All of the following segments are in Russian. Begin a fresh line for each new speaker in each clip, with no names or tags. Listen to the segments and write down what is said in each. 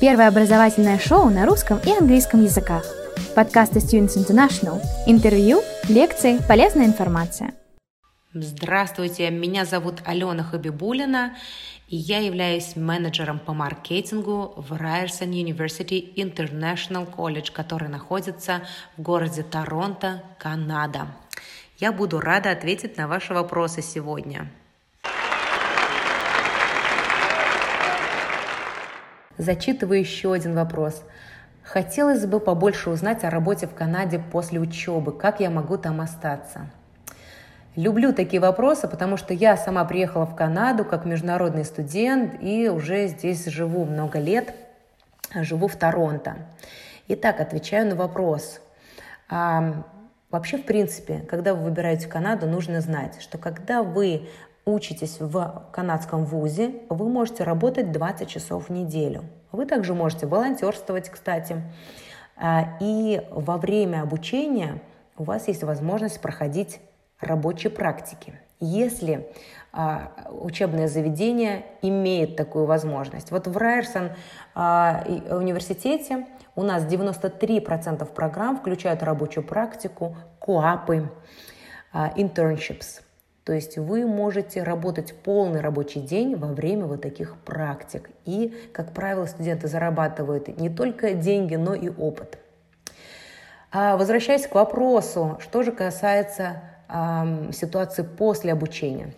Первое образовательное шоу на русском и английском языках. Подкасты Students International. Интервью, лекции, полезная информация.
Здравствуйте, меня зовут Алена Хабибулина, и я являюсь менеджером по маркетингу в Ryerson University International College, который находится в городе Торонто, Канада. Я буду рада ответить на ваши вопросы сегодня. Зачитываю еще один вопрос. Хотелось бы побольше узнать о работе в Канаде после учебы. Как я могу там остаться? Люблю такие вопросы, потому что я сама приехала в Канаду как международный студент и уже здесь живу много лет, живу в Торонто. Итак, отвечаю на вопрос. А, вообще, в принципе, когда вы выбираете Канаду, нужно знать, что когда вы учитесь в канадском вузе, вы можете работать 20 часов в неделю. Вы также можете волонтерствовать, кстати. А, и во время обучения у вас есть возможность проходить рабочие практики. Если а, учебное заведение имеет такую возможность. Вот в Райерсон а, университете у нас 93% программ включают рабочую практику, коапы, а, internships – то есть вы можете работать полный рабочий день во время вот таких практик. И, как правило, студенты зарабатывают не только деньги, но и опыт. А возвращаясь к вопросу, что же касается э, ситуации после обучения.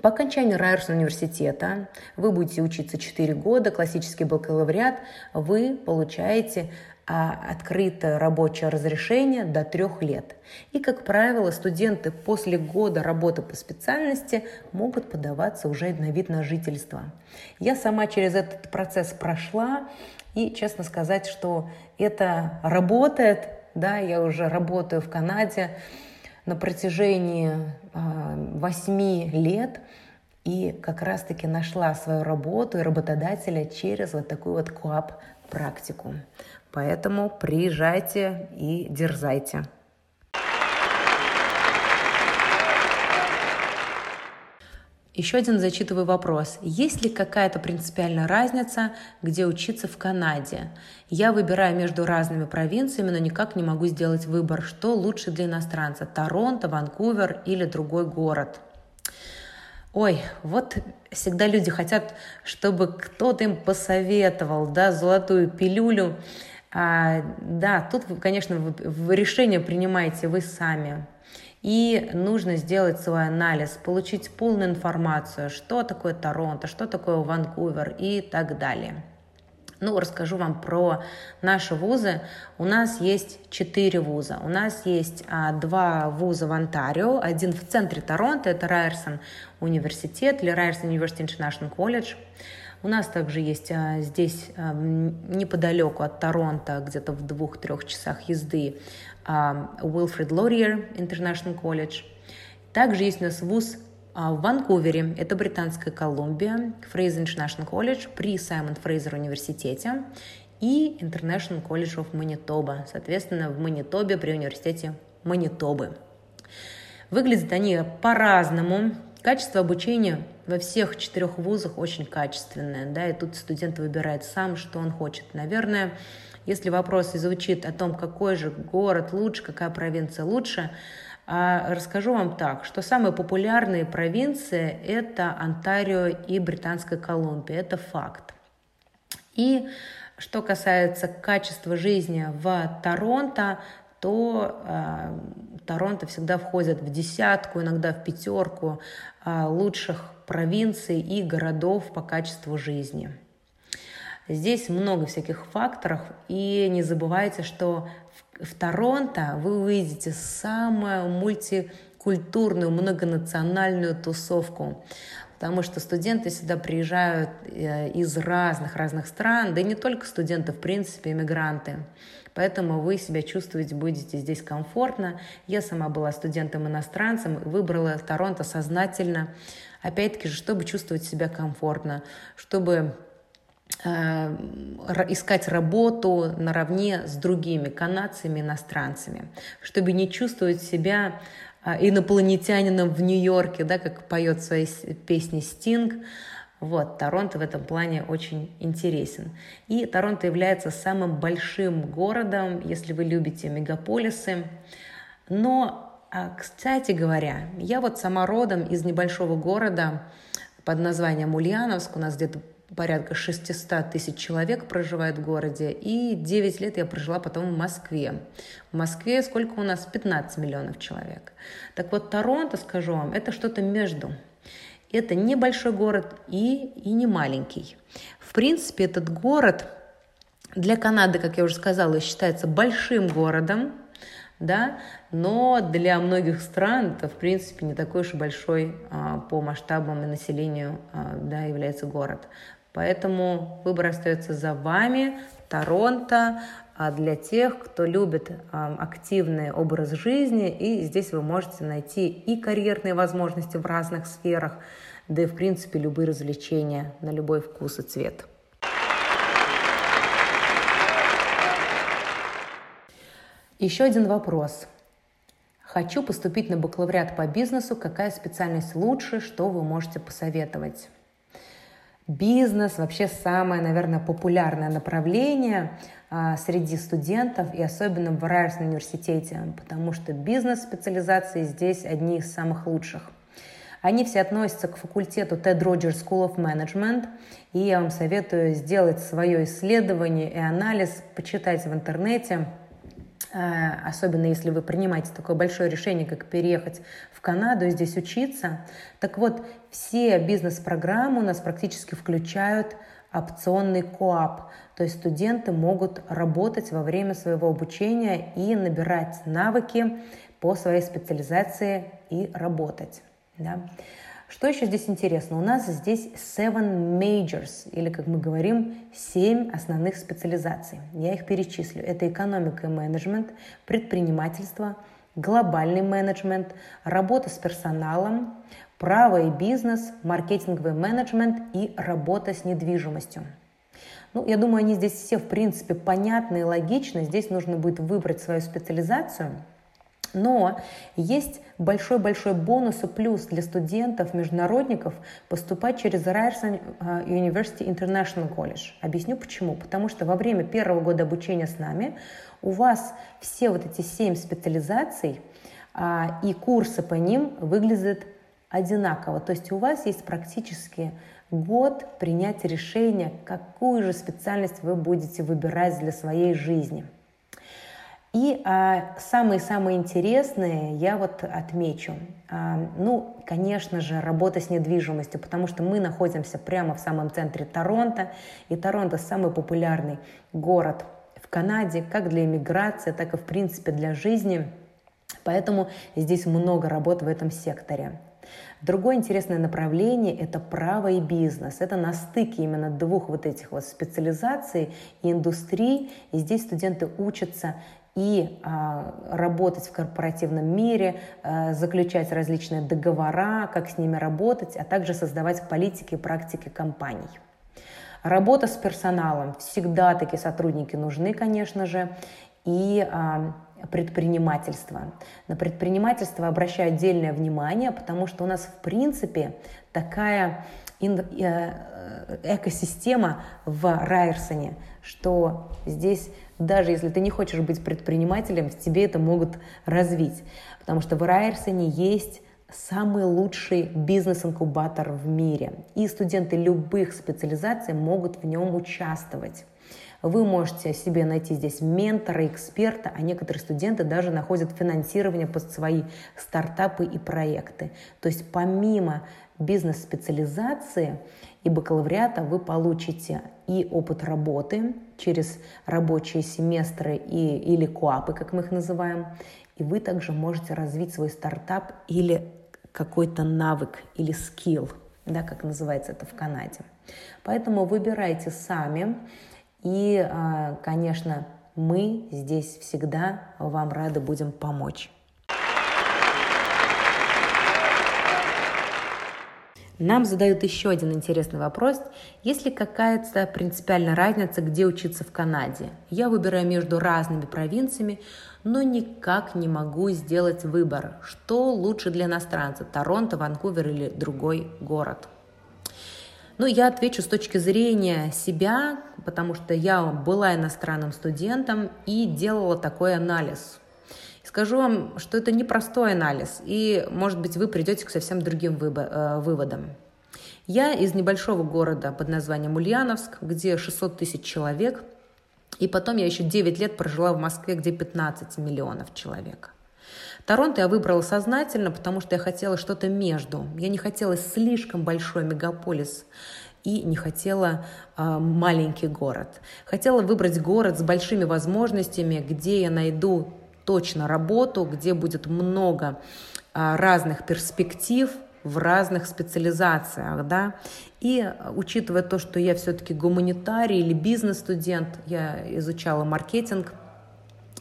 По окончанию Райерсон университета вы будете учиться 4 года, классический бакалавриат, вы получаете а открытое рабочее разрешение до трех лет. И, как правило, студенты после года работы по специальности могут подаваться уже на вид на жительство. Я сама через этот процесс прошла, и, честно сказать, что это работает. Да, я уже работаю в Канаде на протяжении а, восьми лет, и как раз-таки нашла свою работу и работодателя через вот такую вот КОАП практику. Поэтому приезжайте и дерзайте. Еще один зачитываю вопрос. Есть ли какая-то принципиальная разница, где учиться в Канаде? Я выбираю между разными провинциями, но никак не могу сделать выбор, что лучше для иностранца – Торонто, Ванкувер или другой город. Ой, вот всегда люди хотят, чтобы кто-то им посоветовал, да, золотую пилюлю. А, да, тут, конечно, решение принимаете вы сами. И нужно сделать свой анализ, получить полную информацию, что такое Торонто, что такое Ванкувер и так далее. Ну, расскажу вам про наши вузы. У нас есть четыре вуза. У нас есть а, два вуза в Онтарио. Один в центре Торонто, это Райерсон университет или Райерсон University International College. У нас также есть а, здесь а, неподалеку от Торонто, где-то в двух-трех часах езды, а, Wilfrid Laurier International College. Также есть у нас вуз в Ванкувере, это Британская Колумбия, Fraser International College при Саймон Фрейзер университете и International College of Manitoba, соответственно, в Манитобе при университете Манитобы. Выглядят они по-разному. Качество обучения во всех четырех вузах очень качественное, да, и тут студент выбирает сам, что он хочет. Наверное, если вопрос звучит о том, какой же город лучше, какая провинция лучше, а, расскажу вам так, что самые популярные провинции – это Онтарио и Британская Колумбия. Это факт. И что касается качества жизни в Торонто, то э, Торонто всегда входит в десятку, иногда в пятерку э, лучших провинций и городов по качеству жизни. Здесь много всяких факторов, и не забывайте, что в, Торонто вы увидите самую мультикультурную, многонациональную тусовку потому что студенты сюда приезжают э, из разных-разных стран, да и не только студенты, в принципе, иммигранты. Поэтому вы себя чувствуете, будете здесь комфортно. Я сама была студентом-иностранцем, выбрала Торонто сознательно, опять-таки же, чтобы чувствовать себя комфортно, чтобы э, искать работу наравне с другими канадцами, иностранцами, чтобы не чувствовать себя э, инопланетянином в Нью-Йорке, да, как поет в своей песне Стинг, Вот, Торонто в этом плане очень интересен. И Торонто является самым большим городом, если вы любите мегаполисы. Но, кстати говоря, я вот сама родом из небольшого города под названием Ульяновск. У нас где-то порядка 600 тысяч человек проживает в городе, и 9 лет я прожила потом в Москве. В Москве сколько у нас? 15 миллионов человек. Так вот, Торонто, скажу вам, это что-то между. Это небольшой город и, и не маленький. В принципе, этот город для Канады, как я уже сказала, считается большим городом, да, но для многих стран это, в принципе, не такой уж большой а, по масштабам и населению а, да, является город. Поэтому выбор остается за вами. Торонто а для тех, кто любит активный образ жизни, и здесь вы можете найти и карьерные возможности в разных сферах, да и, в принципе, любые развлечения на любой вкус и цвет. Еще один вопрос. Хочу поступить на бакалавриат по бизнесу. Какая специальность лучше? Что вы можете посоветовать? Бизнес вообще самое, наверное, популярное направление а, среди студентов и особенно в Райерсон университете, потому что бизнес-специализации здесь одни из самых лучших. Они все относятся к факультету Ted Rogers School of Management, и я вам советую сделать свое исследование и анализ, почитать в интернете – особенно если вы принимаете такое большое решение, как переехать в Канаду и здесь учиться. Так вот, все бизнес-программы у нас практически включают опционный коап, то есть студенты могут работать во время своего обучения и набирать навыки по своей специализации и работать. Да? Что еще здесь интересно? У нас здесь seven majors, или, как мы говорим, семь основных специализаций. Я их перечислю. Это экономика и менеджмент, предпринимательство, глобальный менеджмент, работа с персоналом, право и бизнес, маркетинговый менеджмент и работа с недвижимостью. Ну, я думаю, они здесь все, в принципе, понятны и логичны. Здесь нужно будет выбрать свою специализацию – но есть большой-большой бонус и плюс для студентов, международников поступать через Ryerson э, University International College. Объясню почему. Потому что во время первого года обучения с нами у вас все вот эти семь специализаций а, и курсы по ним выглядят одинаково. То есть у вас есть практически год принять решение, какую же специальность вы будете выбирать для своей жизни – и а, самые-самые интересные я вот отмечу. А, ну, конечно же, работа с недвижимостью, потому что мы находимся прямо в самом центре Торонто, и Торонто самый популярный город в Канаде, как для иммиграции, так и, в принципе, для жизни. Поэтому здесь много работы в этом секторе. Другое интересное направление – это право и бизнес. Это на стыке именно двух вот этих вот специализаций и индустрий. И здесь студенты учатся и а, работать в корпоративном мире, а, заключать различные договора, как с ними работать, а также создавать политики и практики компаний. Работа с персоналом. Всегда такие сотрудники нужны, конечно же. И а, предпринимательство. На предпринимательство обращаю отдельное внимание, потому что у нас, в принципе, такая э, экосистема в Райерсоне, что здесь даже если ты не хочешь быть предпринимателем, тебе это могут развить. Потому что в Райерсоне есть самый лучший бизнес-инкубатор в мире. И студенты любых специализаций могут в нем участвовать. Вы можете себе найти здесь ментора, эксперта, а некоторые студенты даже находят финансирование под свои стартапы и проекты. То есть помимо бизнес-специализации и бакалавриата вы получите и опыт работы через рабочие семестры и, или коапы, как мы их называем, и вы также можете развить свой стартап или какой-то навык или скилл, да, как называется это в Канаде. Поэтому выбирайте сами, и, а, конечно, мы здесь всегда вам рады будем помочь. Нам задают еще один интересный вопрос. Есть ли какая-то принципиальная разница, где учиться в Канаде? Я выбираю между разными провинциями, но никак не могу сделать выбор, что лучше для иностранца, Торонто, Ванкувер или другой город. Ну, я отвечу с точки зрения себя, потому что я была иностранным студентом и делала такой анализ. Скажу вам, что это непростой анализ, и, может быть, вы придете к совсем другим э, выводам. Я из небольшого города под названием Ульяновск, где 600 тысяч человек, и потом я еще 9 лет прожила в Москве, где 15 миллионов человек. Торонто я выбрала сознательно, потому что я хотела что-то между. Я не хотела слишком большой мегаполис и не хотела э, маленький город. Хотела выбрать город с большими возможностями, где я найду точно работу, где будет много э, разных перспектив в разных специализациях, да, и учитывая то, что я все-таки гуманитарий или бизнес-студент, я изучала маркетинг,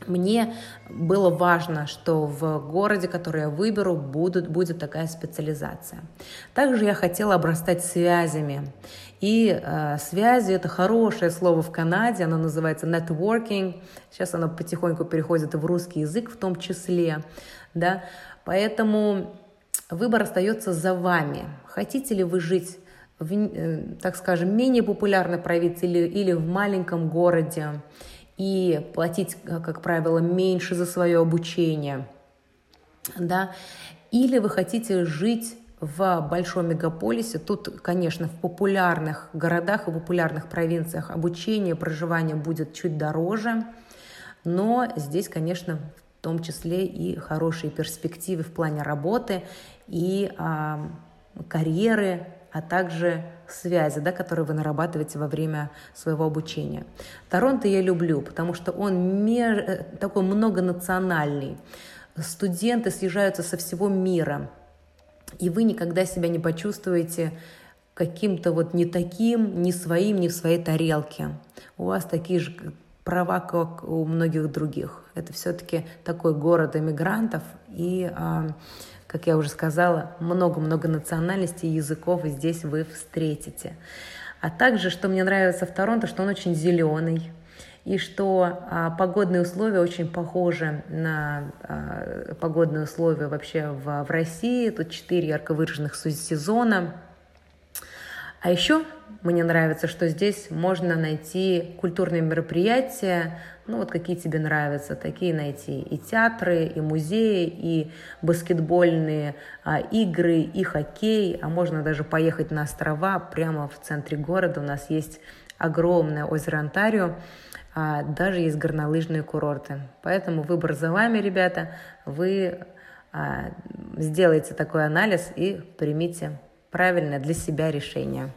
мне было важно, что в городе, который я выберу, будут, будет такая специализация. Также я хотела обрастать связями. И э, связи – это хорошее слово в Канаде, оно называется networking. Сейчас оно потихоньку переходит в русский язык в том числе. Да? Поэтому выбор остается за вами. Хотите ли вы жить в, э, так скажем, менее популярной провинции или, или в маленьком городе, и платить, э, как правило, меньше за свое обучение, да, или вы хотите жить в большом мегаполисе, тут, конечно, в популярных городах и популярных провинциях обучение, проживание будет чуть дороже, но здесь, конечно, в том числе и хорошие перспективы в плане работы и а, карьеры, а также связи, да, которые вы нарабатываете во время своего обучения. Торонто я люблю, потому что он меж... Э, такой многонациональный. Студенты съезжаются со всего мира, и вы никогда себя не почувствуете каким-то вот не таким, не своим, не в своей тарелке. У вас такие же права, как у многих других. Это все-таки такой город эмигрантов, и а, как я уже сказала, много-много национальностей и языков здесь вы встретите. А также, что мне нравится в Торонто, что он очень зеленый, и что а, погодные условия очень похожи на а, погодные условия вообще в, в России. Тут четыре ярко выраженных сезона. А еще мне нравится, что здесь можно найти культурные мероприятия, ну вот какие тебе нравятся, такие найти. И театры, и музеи, и баскетбольные а, игры, и хоккей, а можно даже поехать на острова прямо в центре города. У нас есть огромное озеро Онтарио, а, даже есть горнолыжные курорты. Поэтому выбор за вами, ребята. Вы а, сделайте такой анализ и примите правильное для себя решение.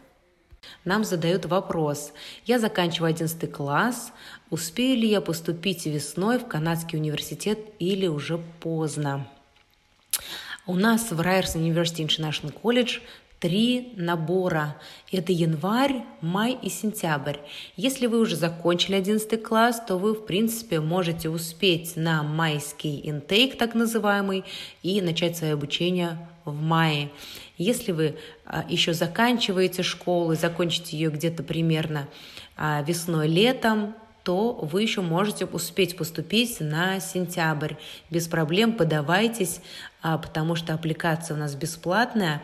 Нам задают вопрос. Я заканчиваю 11 класс. Успею ли я поступить весной в канадский университет или уже поздно? У нас в Ryerson University International College три набора. Это январь, май и сентябрь. Если вы уже закончили 11 класс, то вы, в принципе, можете успеть на майский интейк, так называемый, и начать свое обучение в мае. Если вы а, еще заканчиваете школу, закончите ее где-то примерно а, весной-летом, то вы еще можете успеть поступить на сентябрь. Без проблем подавайтесь, потому что аппликация у нас бесплатная,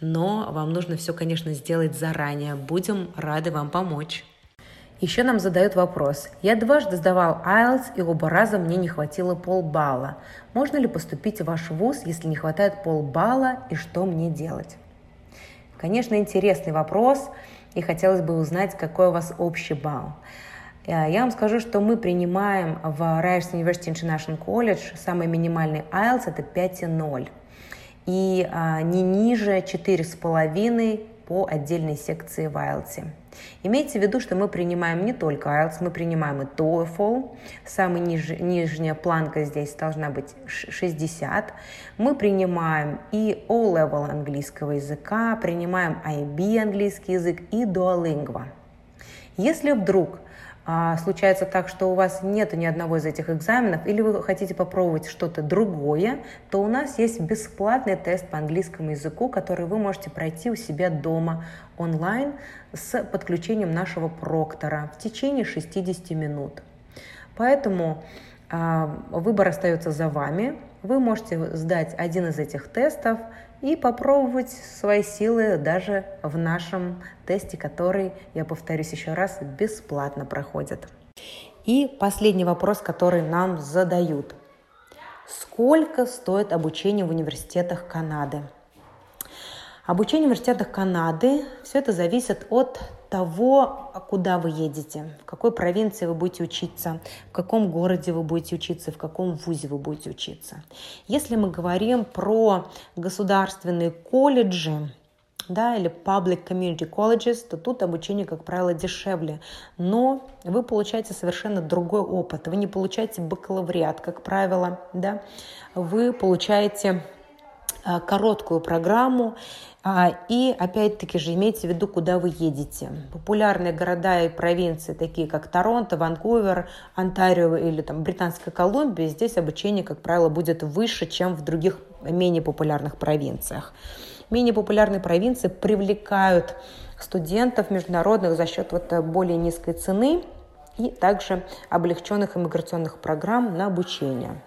но вам нужно все, конечно, сделать заранее. Будем рады вам помочь. Еще нам задают вопрос. Я дважды сдавал IELTS, и оба раза мне не хватило полбалла. Можно ли поступить в ваш вуз, если не хватает полбалла, и что мне делать? Конечно, интересный вопрос, и хотелось бы узнать, какой у вас общий балл. Э, я вам скажу, что мы принимаем в Ryerson University International College самый минимальный IELTS это 5,0 и а, не ниже 4,5 по отдельной секции в IELTS. Имейте в виду, что мы принимаем не только IELTS, мы принимаем и TOEFL. Самая ниж, нижняя планка здесь должна быть 60. Мы принимаем и O-Level английского языка, принимаем IB английский язык и Duolingo. Если вдруг а случается так, что у вас нет ни одного из этих экзаменов, или вы хотите попробовать что-то другое, то у нас есть бесплатный тест по английскому языку, который вы можете пройти у себя дома онлайн с подключением нашего проктора в течение 60 минут. Поэтому а, выбор остается за вами. Вы можете сдать один из этих тестов и попробовать свои силы даже в нашем тесте, который, я повторюсь еще раз, бесплатно проходит. И последний вопрос, который нам задают. Сколько стоит обучение в университетах Канады? Обучение в университетах Канады, все это зависит от того, куда вы едете, в какой провинции вы будете учиться, в каком городе вы будете учиться, в каком вузе вы будете учиться. Если мы говорим про государственные колледжи, да, или public community colleges, то тут обучение, как правило, дешевле. Но вы получаете совершенно другой опыт. Вы не получаете бакалавриат, как правило, да, вы получаете а, короткую программу, и опять-таки же имейте в виду, куда вы едете. Популярные города и провинции, такие как Торонто, Ванкувер, Онтарио или там Британская Колумбия, здесь обучение, как правило, будет выше, чем в других менее популярных провинциях. Менее популярные провинции привлекают студентов международных за счет вот более низкой цены и также облегченных иммиграционных программ на обучение.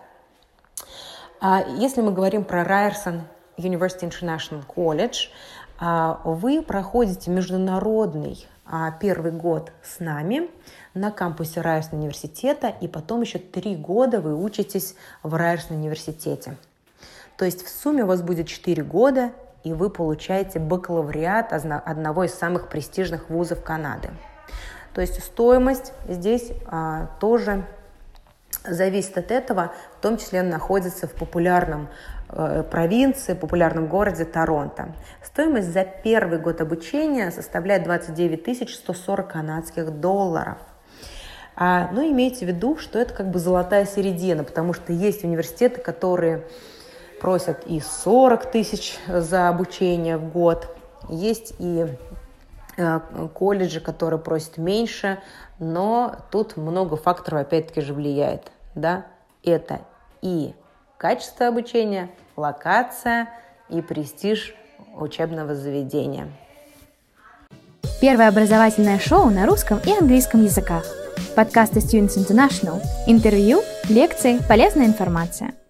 А если мы говорим про Ryerson University International College, а, вы проходите международный а, первый год с нами на кампусе Райерсон университета, и потом еще три года вы учитесь в Райерсон университете. То есть в сумме у вас будет 4 года, и вы получаете бакалавриат одного из самых престижных вузов Канады. То есть стоимость здесь а, тоже зависит от этого, в том числе он находится в популярном провинции, популярном городе Торонто. Стоимость за первый год обучения составляет 29 140 канадских долларов. А, но ну, имейте в виду, что это как бы золотая середина, потому что есть университеты, которые просят и 40 тысяч за обучение в год, есть и э, колледжи, которые просят меньше, но тут много факторов опять-таки же влияет да, это и качество обучения, локация и престиж учебного заведения.
Первое образовательное шоу на русском и английском языках. Подкасты Students International. Интервью, лекции, полезная информация –